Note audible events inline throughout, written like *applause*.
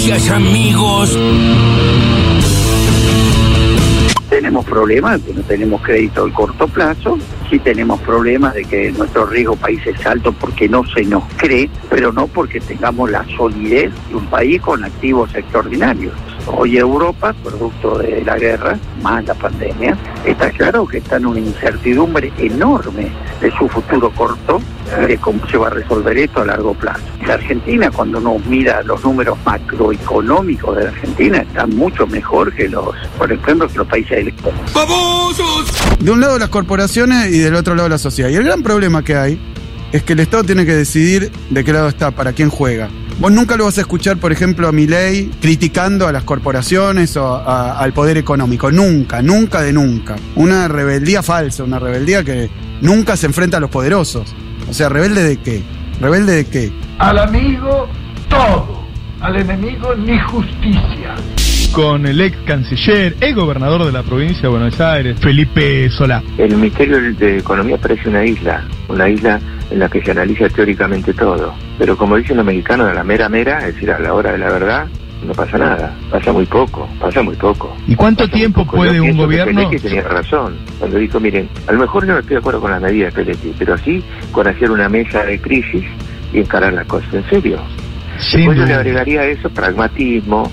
noticias, amigos. Tenemos problemas de que no tenemos crédito de corto plazo, sí tenemos problemas de que nuestro riesgo país es alto porque no se nos cree, pero no porque tengamos la solidez de un país con activos extraordinarios. Hoy Europa, producto de la guerra, más la pandemia, está claro que está en una incertidumbre enorme de su futuro corto y de cómo se va a resolver esto a largo plazo. La Argentina, cuando uno mira los números macroeconómicos de la Argentina, está mucho mejor que los, por ejemplo, que los países del De un lado las corporaciones y del otro lado la sociedad. Y el gran problema que hay es que el Estado tiene que decidir de qué lado está, para quién juega. Vos nunca lo vas a escuchar, por ejemplo, a Milei criticando a las corporaciones o al poder económico. Nunca, nunca de nunca. Una rebeldía falsa, una rebeldía que nunca se enfrenta a los poderosos. O sea, ¿rebelde de qué? ¿Rebelde de qué? Al amigo todo, al enemigo ni justicia. Con el ex canciller, el gobernador de la provincia de Buenos Aires, Felipe Solá. El Ministerio de Economía parece una isla, una isla en la que se analiza teóricamente todo. Pero como dicen los mexicanos, a la mera mera, es decir, a la hora de la verdad, no pasa nada. Pasa muy poco, pasa muy poco. ¿Y cuánto Pasa tiempo puede Yo un que gobierno... Peletti tenía razón cuando dijo, miren, a lo mejor yo no estoy de acuerdo con las medidas de Peletti, pero sí con hacer una mesa de crisis y encarar las cosas en serio. Sin Después yo le duda. agregaría eso pragmatismo,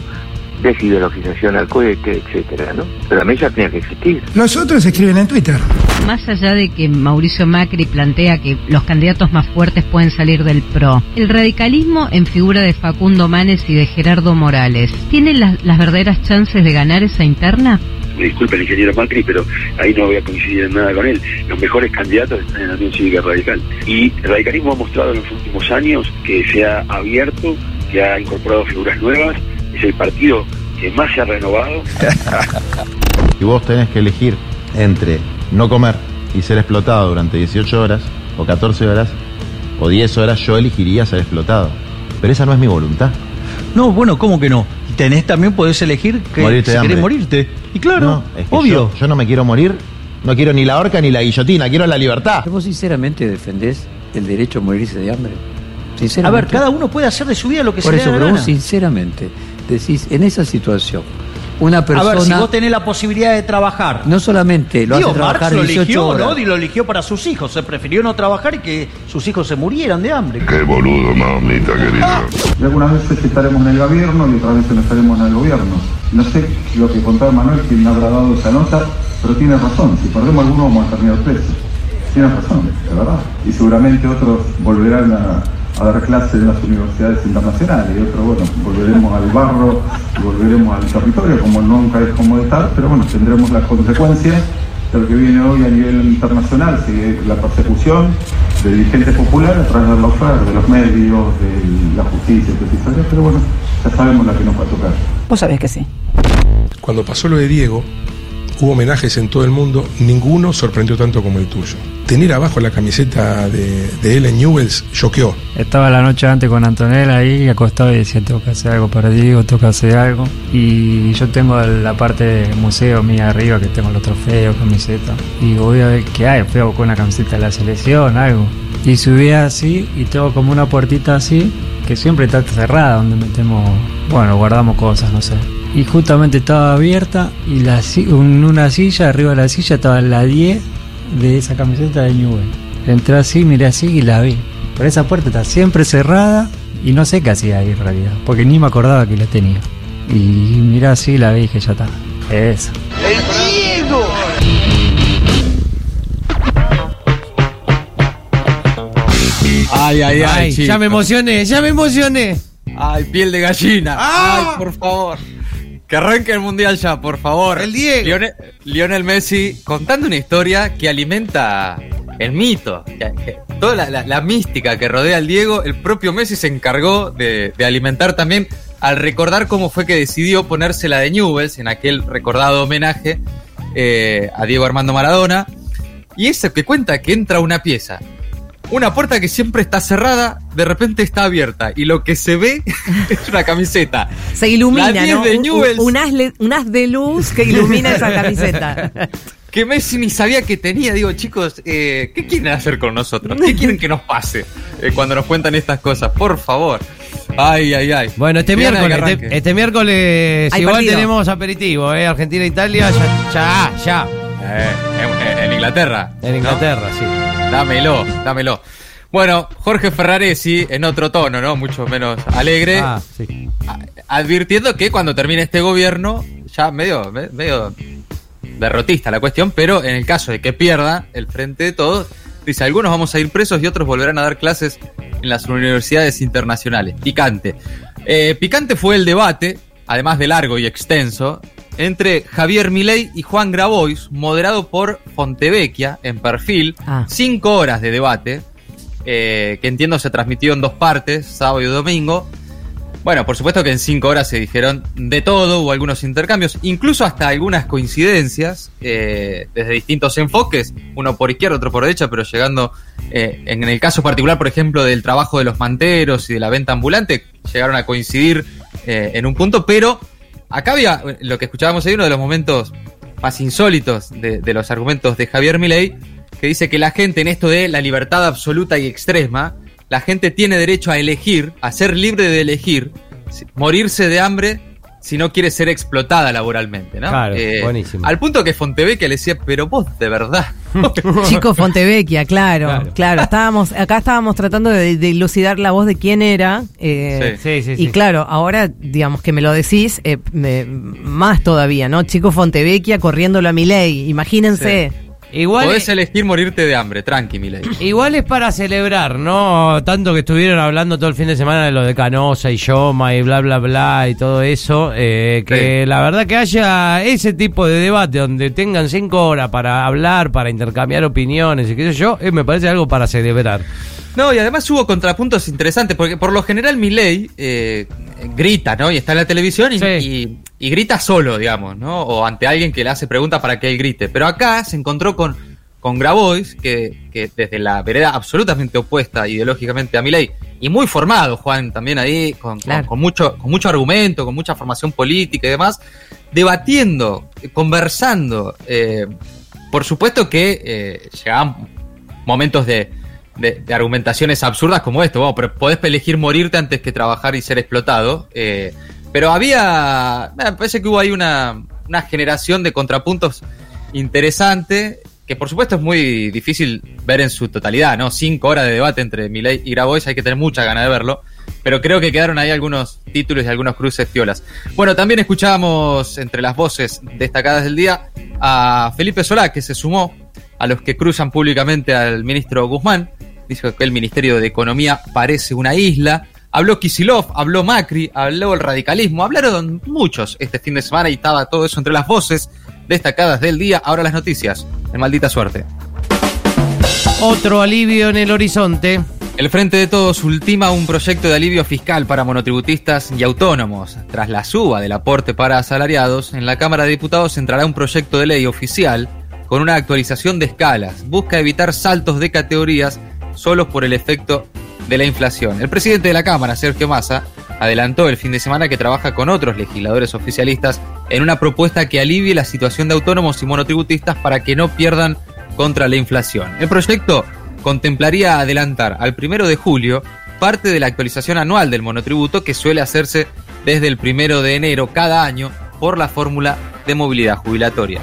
desideologización al cohete, etcétera, ¿no? Pero la mesa tenía que existir. Los otros escriben en Twitter. Más allá de que Mauricio Macri plantea que los candidatos más fuertes pueden salir del PRO, el radicalismo en figura de Facundo Manes y de Gerardo Morales, ¿tiene las, las verdaderas chances de ganar esa interna? me disculpe el ingeniero Macri, pero ahí no voy a coincidir en nada con él. Los mejores candidatos están en la Unión Cívica Radical. Y el radicalismo ha mostrado en los últimos años que se ha abierto, que ha incorporado figuras nuevas, es el partido que más se ha renovado. *laughs* y vos tenés que elegir entre no comer y ser explotado durante 18 horas, o 14 horas, o 10 horas, yo elegiría ser explotado. Pero esa no es mi voluntad. No, bueno, ¿cómo que no? Tenés también, podés elegir que Morirte si querés morirte. Y claro, No, es que obvio. Yo, yo no me quiero morir, no quiero ni la horca ni la guillotina, quiero la libertad. ¿Vos sinceramente defendés el derecho a morirse de hambre? A ver, cada uno puede hacer de su vida lo que Por se eso, le dé pero la vos sinceramente decís, en esa situación, una persona... A ver, si vos tenés la posibilidad de trabajar. No solamente lo Digo, hace trabajar Marx lo 18 eligió, horas. ¿no? Y lo eligió para sus hijos. Se prefirió no trabajar y que sus hijos se murieran de hambre. Qué boludo, mamita querida. Y algunas veces estaremos en el gobierno y otras veces no estaremos en el gobierno. No sé lo que contaba Manuel, quién habrá dado esa nota, pero tiene razón. Si perdemos alguno vamos a terminar presos. Tiene razón, de verdad. Y seguramente otros volverán a, a dar clases en las universidades internacionales y otros, bueno, volveremos al barro y volveremos al territorio como nunca es como estar, pero bueno, tendremos las consecuencias de lo que viene hoy a nivel internacional, sigue la persecución de dirigentes populares a través de la oferta, de los medios, de la justicia, etcétera, pero bueno, ya sabemos la que nos va a tocar. Vos sabés que sí. Cuando pasó lo de Diego, hubo homenajes en todo el mundo, ninguno sorprendió tanto como el tuyo. Tener abajo la camiseta de, de Ellen Newells choqueó. Estaba la noche antes con Antonella ahí acostado y decía tengo que hacer algo para Diego, tengo que hacer algo. Y yo tengo la parte del museo mía arriba que tengo los trofeos, camiseta. Y voy a ver qué hay, fui a buscar una camiseta de la selección, algo. Y subí así y tengo como una puertita así que siempre está cerrada donde metemos, bueno, guardamos cosas, no sé. Y justamente estaba abierta y la, en una silla, arriba de la silla estaba la 10 de esa camiseta de Newell. Entré así, miré así y la vi. Pero esa puerta está siempre cerrada y no sé qué hacía ahí en realidad, porque ni me acordaba que la tenía. Y miré así y la vi y dije, ya está. Esa. ¡El Diego! Ay, ay, ay. Ya me emocioné, ya me emocioné. Ay, piel de gallina. ¡Ah! Ay, por favor. Que arranque el mundial ya, por favor. El Diego. Lionel, Lionel Messi contando una historia que alimenta el mito. que- que Toda la, la- la mística que rodea al Diego, el propio Messi se encargó de, de alimentar también al recordar cómo fue que decidió ponerse la de Newells en aquel recordado homenaje eh, a Diego Armando Maradona. Y eso que cuenta que entra una pieza una puerta que siempre está cerrada, de repente está abierta. Y lo que se ve *laughs* es una camiseta. Se ilumina, La 10 ¿no? de Un- Newell's. un, haz le- un haz de luz que ilumina esa camiseta. *laughs* que Messi ni sabía que tenía. Digo, chicos, eh, ¿qué quieren hacer con nosotros? ¿Qué quieren que nos pase eh, cuando nos cuentan estas cosas? Por favor. Ay, ay, ay. Bueno, este miércoles, este, este miércoles Hay igual partido. tenemos aperitivo, ¿eh? Argentina-Italia, ya, ya, ya. Eh, en, en Inglaterra. En ¿no? Inglaterra, sí. Dámelo, dámelo. Bueno, Jorge Ferraresi, en otro tono, ¿no? Mucho menos alegre, Ah, sí. advirtiendo que cuando termine este gobierno, ya medio, me- medio derrotista la cuestión, pero en el caso de que pierda el frente de todos, dice, algunos vamos a ir presos y otros volverán a dar clases en las universidades internacionales. Picante. Eh, picante fue el debate, además de largo y extenso, entre Javier Milei y Juan Grabois, moderado por Fontevecchia en perfil. Ah. Cinco horas de debate, eh, que entiendo se transmitió en dos partes, sábado y domingo. Bueno, por supuesto que en cinco horas se dijeron de todo, hubo algunos intercambios, incluso hasta algunas coincidencias, eh, desde distintos enfoques, uno por izquierda, otro por derecha, pero llegando, eh, en el caso particular, por ejemplo, del trabajo de los manteros y de la venta ambulante, llegaron a coincidir en un punto, pero acá había, lo que escuchábamos ahí, uno de los momentos más insólitos de, de los argumentos de Javier Milei, que dice que la gente en esto de la libertad absoluta y extrema, la gente tiene derecho a elegir, a ser libre de elegir, morirse de hambre si no quiere ser explotada laboralmente, ¿no? Eh, Claro, buenísimo. Al punto que Fontevecchia le decía, pero vos de verdad. *laughs* *laughs* Chico Fontevecchia, claro, claro. Estábamos, acá estábamos tratando de, de dilucidar la voz de quién era. eh, Sí, sí, y sí. claro, ahora, digamos que me lo decís, eh, me- más todavía, ¿no? Chico Fontevecchia corriéndolo a mi ley. Imagínense. Igual, Podés elegir morirte de hambre, tranqui, Milei. *clears throat* igual es para celebrar, ¿no? Tanto que estuvieron hablando todo el fin de semana de lo de Canosa y Yoma y bla, bla, bla y todo eso. eh, que la verdad que haya ese tipo de debate donde tengan cinco horas para hablar, para intercambiar opiniones y qué sé yo, eh, me parece algo para celebrar. No, y además hubo contrapuntos interesantes, porque por lo general Milei eh, grita, ¿no? Y está en la televisión y, y- y grita solo, digamos, ¿no? O ante alguien que le hace preguntas para que él grite. Pero acá se encontró con, con Grabois, que, que desde la vereda absolutamente opuesta ideológicamente a Milei, y muy formado, Juan, también ahí, con, con- Claro. con mucho, con mucho argumento, con mucha formación política y demás, debatiendo, conversando. eh, por supuesto que eh, llegaban momentos de, de- de argumentaciones absurdas como esto. Bueno, pero podés elegir morirte antes que trabajar y ser explotado. eh, pero había. Parece que hubo ahí una, una generación de contrapuntos interesante. Que por supuesto es muy difícil ver en su totalidad, ¿no? Cinco horas de debate entre Milei y Grabois, hay que tener mucha ganas de verlo. Pero creo que quedaron ahí algunos títulos y algunos cruces piolas. Bueno, también escuchábamos entre las voces destacadas del día a Felipe Solá, que se sumó a los que cruzan públicamente al ministro Guzmán. Dijo que el Ministerio de Economía parece una isla. Habló Kisilov, habló Macri, habló el radicalismo. Hablaron muchos este fin de semana y estaba todo eso entre las voces destacadas del día. Ahora las noticias. En maldita suerte. Otro alivio en el horizonte. El Frente de Todos ultima un proyecto de alivio fiscal para monotributistas y autónomos. Tras la suba del aporte para asalariados, en la Cámara de Diputados entrará un proyecto de ley oficial con una actualización de escalas. Busca evitar saltos de categorías solo por el efecto de la inflación. El presidente de la Cámara, Sergio Massa, adelantó el fin de semana que trabaja con otros legisladores oficialistas en una propuesta que alivie la situación de autónomos y monotributistas para que no pierdan contra la inflación. El proyecto contemplaría adelantar al primero de julio parte de la actualización anual del monotributo que suele hacerse desde el primero de enero cada año por la fórmula de movilidad jubilatoria.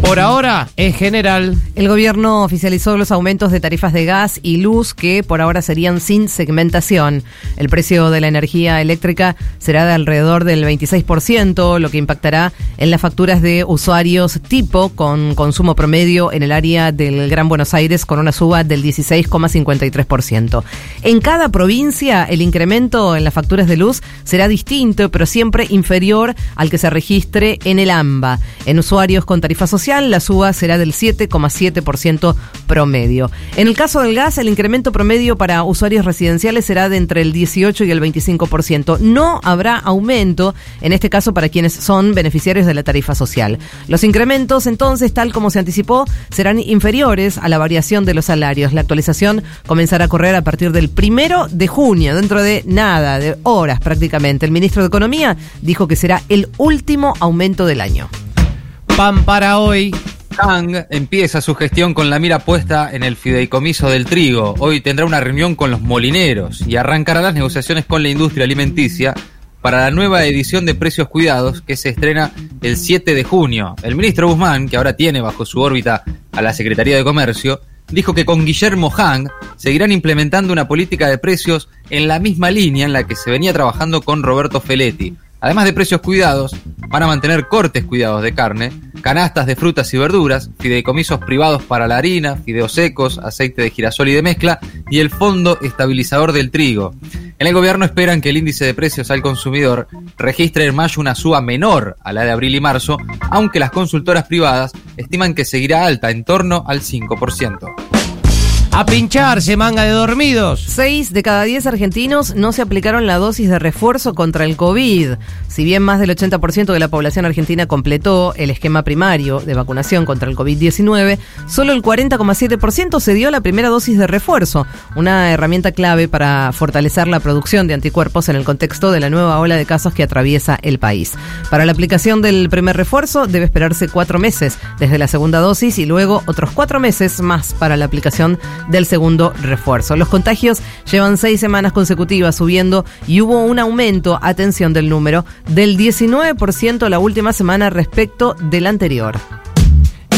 Por ahora, en general. El gobierno oficializó los aumentos de tarifas de gas y luz que por ahora serían sin segmentación. El precio de la energía eléctrica será de alrededor del 26%, lo que impactará en las facturas de usuarios tipo con consumo promedio en el área del Gran Buenos Aires con una suba del 16,53%. En cada provincia el incremento en las facturas de luz será distinto, pero siempre inferior al que se registre en el AMBA. En usuarios con tarifa social la suba será del 7,7% promedio. En el caso del gas, el incremento promedio para usuarios residenciales será de entre el 18 y el 25%. No habrá aumento, en este caso, para quienes son beneficiarios de la tarifa social. Los incrementos, entonces, tal como se anticipó, serán inferiores a la variación de los salarios. La actualización comenzará a correr a partir del primero de junio, dentro de nada, de horas prácticamente. El ministro de Economía dijo que será el último aumento del año. Pan para hoy. Kang empieza su gestión con la mira puesta en el fideicomiso del trigo. Hoy tendrá una reunión con los molineros y arrancará las negociaciones con la industria alimenticia para la nueva edición de Precios Cuidados que se estrena el 7 de junio. El ministro Guzmán, que ahora tiene bajo su órbita a la Secretaría de Comercio, dijo que con Guillermo Hang seguirán implementando una política de precios en la misma línea en la que se venía trabajando con Roberto Feletti. Además de precios cuidados, van a mantener cortes cuidados de carne, canastas de frutas y verduras, fideicomisos privados para la harina, fideos secos, aceite de girasol y de mezcla y el fondo estabilizador del trigo. En el gobierno esperan que el índice de precios al consumidor registre en mayo una suba menor a la de abril y marzo, aunque las consultoras privadas estiman que seguirá alta en torno al 5%. A pincharse, manga de dormidos. Seis de cada diez argentinos no se aplicaron la dosis de refuerzo contra el COVID. Si bien más del 80% de la población argentina completó el esquema primario de vacunación contra el COVID-19, solo el 40,7% se dio la primera dosis de refuerzo, una herramienta clave para fortalecer la producción de anticuerpos en el contexto de la nueva ola de casos que atraviesa el país. Para la aplicación del primer refuerzo debe esperarse cuatro meses desde la segunda dosis y luego otros cuatro meses más para la aplicación del segundo refuerzo. Los contagios llevan seis semanas consecutivas subiendo y hubo un aumento, atención del número, del 19% la última semana respecto del anterior.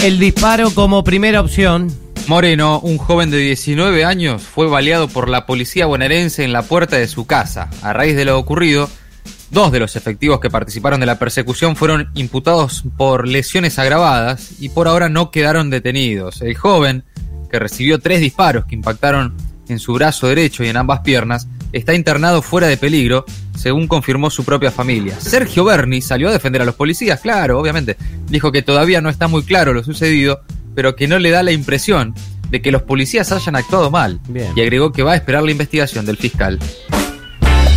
El disparo como primera opción. Moreno, un joven de 19 años, fue baleado por la policía bonaerense en la puerta de su casa. A raíz de lo ocurrido, dos de los efectivos que participaron de la persecución fueron imputados por lesiones agravadas y por ahora no quedaron detenidos. El joven, que recibió tres disparos que impactaron en su brazo derecho y en ambas piernas, está internado fuera de peligro, según confirmó su propia familia. Sergio Berni salió a defender a los policías, claro, obviamente. Dijo que todavía no está muy claro lo sucedido, pero que no le da la impresión de que los policías hayan actuado mal. Bien. Y agregó que va a esperar la investigación del fiscal.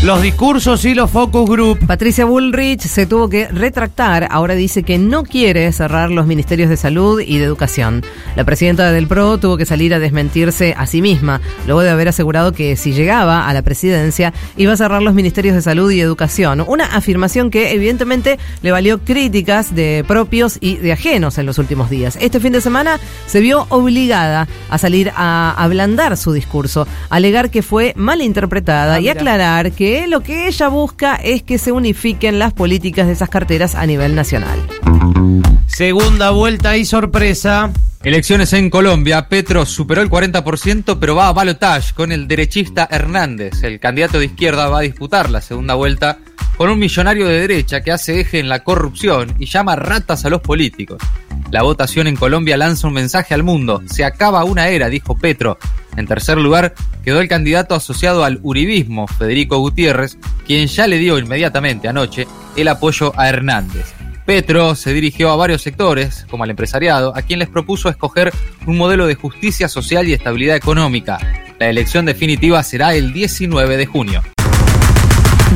Los discursos y los focus group. Patricia Bullrich se tuvo que retractar. Ahora dice que no quiere cerrar los ministerios de salud y de educación. La presidenta del PRO tuvo que salir a desmentirse a sí misma, luego de haber asegurado que si llegaba a la presidencia iba a cerrar los ministerios de salud y educación. Una afirmación que evidentemente le valió críticas de propios y de ajenos en los últimos días. Este fin de semana se vio obligada a salir a ablandar su discurso, alegar que fue mal interpretada Ah, y aclarar que lo que ella busca es que se unifiquen las políticas de esas carteras a nivel nacional. Segunda vuelta y sorpresa. Elecciones en Colombia. Petro superó el 40%, pero va a balotage con el derechista Hernández. El candidato de izquierda va a disputar la segunda vuelta con un millonario de derecha que hace eje en la corrupción y llama ratas a los políticos. La votación en Colombia lanza un mensaje al mundo. Se acaba una era, dijo Petro. En tercer lugar, quedó el candidato asociado al uribismo, Federico Gutiérrez, quien ya le dio inmediatamente anoche el apoyo a Hernández. Petro se dirigió a varios sectores, como al empresariado, a quien les propuso escoger un modelo de justicia social y estabilidad económica. La elección definitiva será el 19 de junio.